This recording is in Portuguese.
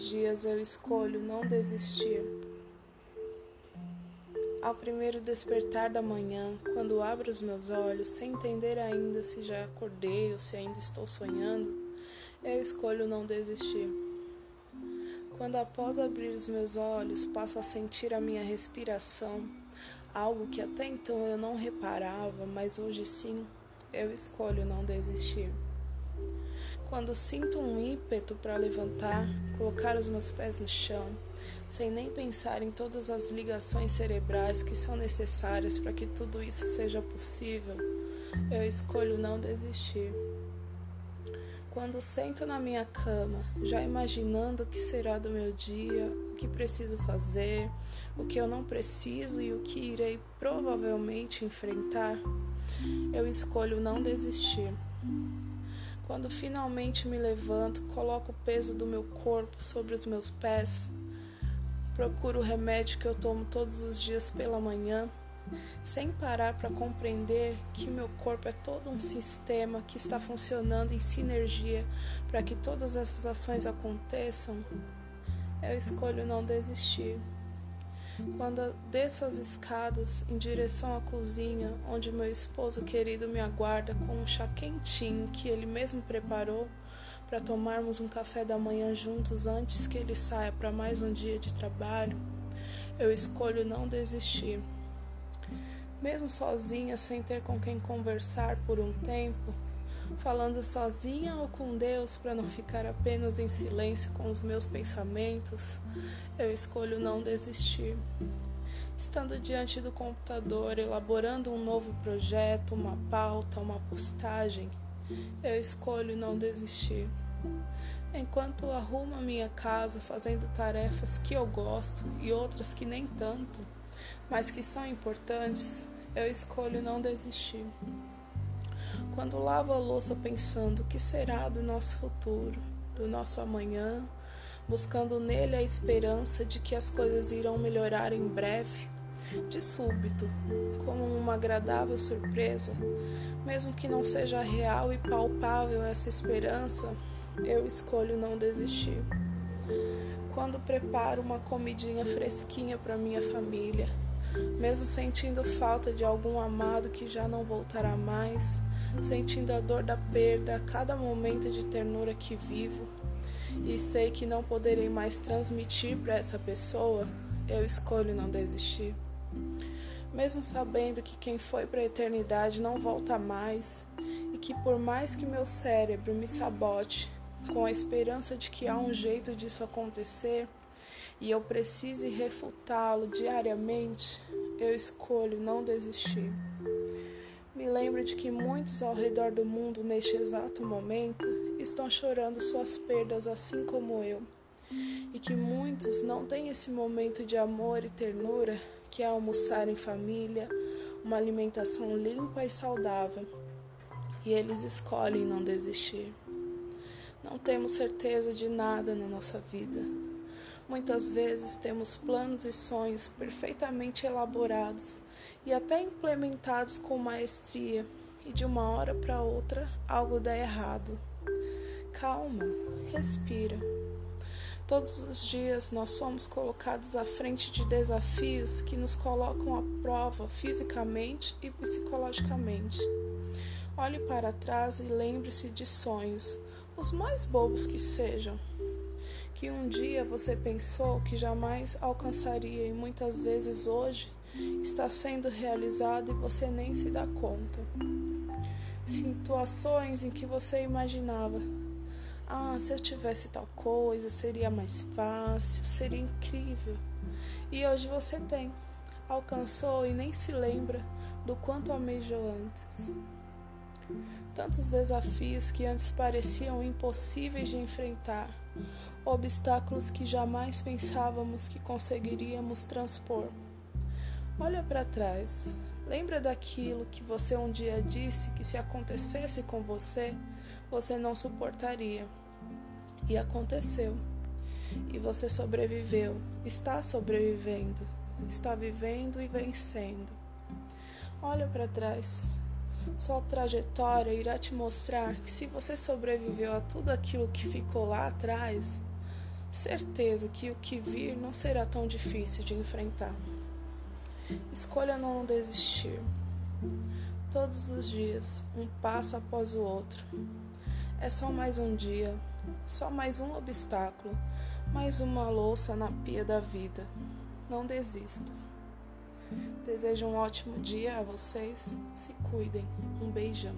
vezes eu escolho não desistir. Ao primeiro despertar da manhã, quando abro os meus olhos, sem entender ainda se já acordei ou se ainda estou sonhando, eu escolho não desistir. Quando após abrir os meus olhos, passo a sentir a minha respiração, algo que até então eu não reparava, mas hoje sim, eu escolho não desistir. Quando sinto um ímpeto para levantar, colocar os meus pés no chão, sem nem pensar em todas as ligações cerebrais que são necessárias para que tudo isso seja possível, eu escolho não desistir. Quando sento na minha cama, já imaginando o que será do meu dia, o que preciso fazer, o que eu não preciso e o que irei provavelmente enfrentar, eu escolho não desistir. Quando finalmente me levanto, coloco o peso do meu corpo sobre os meus pés, procuro o remédio que eu tomo todos os dias pela manhã, sem parar para compreender que meu corpo é todo um sistema que está funcionando em sinergia para que todas essas ações aconteçam, eu escolho não desistir. Quando desço as escadas em direção à cozinha, onde meu esposo querido me aguarda com um chá quentinho que ele mesmo preparou para tomarmos um café da manhã juntos antes que ele saia para mais um dia de trabalho, eu escolho não desistir. Mesmo sozinha, sem ter com quem conversar por um tempo, falando sozinha ou com Deus para não ficar apenas em silêncio com os meus pensamentos, eu escolho não desistir. Estando diante do computador, elaborando um novo projeto, uma pauta, uma postagem, eu escolho não desistir. Enquanto arrumo a minha casa fazendo tarefas que eu gosto e outras que nem tanto, mas que são importantes, eu escolho não desistir. Quando lavo a louça pensando o que será do nosso futuro, do nosso amanhã, buscando nele a esperança de que as coisas irão melhorar em breve, de súbito, como uma agradável surpresa, mesmo que não seja real e palpável essa esperança, eu escolho não desistir. Quando preparo uma comidinha fresquinha para minha família, mesmo sentindo falta de algum amado que já não voltará mais, sentindo a dor da perda a cada momento de ternura que vivo, e sei que não poderei mais transmitir para essa pessoa, eu escolho não desistir. Mesmo sabendo que quem foi para a eternidade não volta mais, e que por mais que meu cérebro me sabote, com a esperança de que há um jeito disso acontecer, e eu precise refutá-lo diariamente, eu escolho não desistir. Me lembro de que muitos ao redor do mundo neste exato momento estão chorando suas perdas assim como eu, e que muitos não têm esse momento de amor e ternura que é almoçar em família, uma alimentação limpa e saudável, e eles escolhem não desistir. Não temos certeza de nada na nossa vida Muitas vezes temos planos e sonhos perfeitamente elaborados e até implementados com maestria, e de uma hora para outra algo dá errado. Calma, respira. Todos os dias nós somos colocados à frente de desafios que nos colocam à prova fisicamente e psicologicamente. Olhe para trás e lembre-se de sonhos, os mais bobos que sejam que um dia você pensou que jamais alcançaria e muitas vezes hoje está sendo realizado e você nem se dá conta. Situações em que você imaginava: ah, se eu tivesse tal coisa, seria mais fácil, seria incrível. E hoje você tem, alcançou e nem se lembra do quanto almejou antes. Tantos desafios que antes pareciam impossíveis de enfrentar obstáculos que jamais pensávamos que conseguiríamos transpor. Olha para trás. Lembra daquilo que você um dia disse que se acontecesse com você, você não suportaria. E aconteceu. E você sobreviveu, está sobrevivendo, está vivendo e vencendo. Olha para trás. Sua trajetória irá te mostrar que se você sobreviveu a tudo aquilo que ficou lá atrás, certeza que o que vir não será tão difícil de enfrentar. Escolha não desistir. Todos os dias, um passo após o outro. É só mais um dia, só mais um obstáculo, mais uma louça na pia da vida. Não desista. Desejo um ótimo dia a vocês. Se cuidem. Um beijão.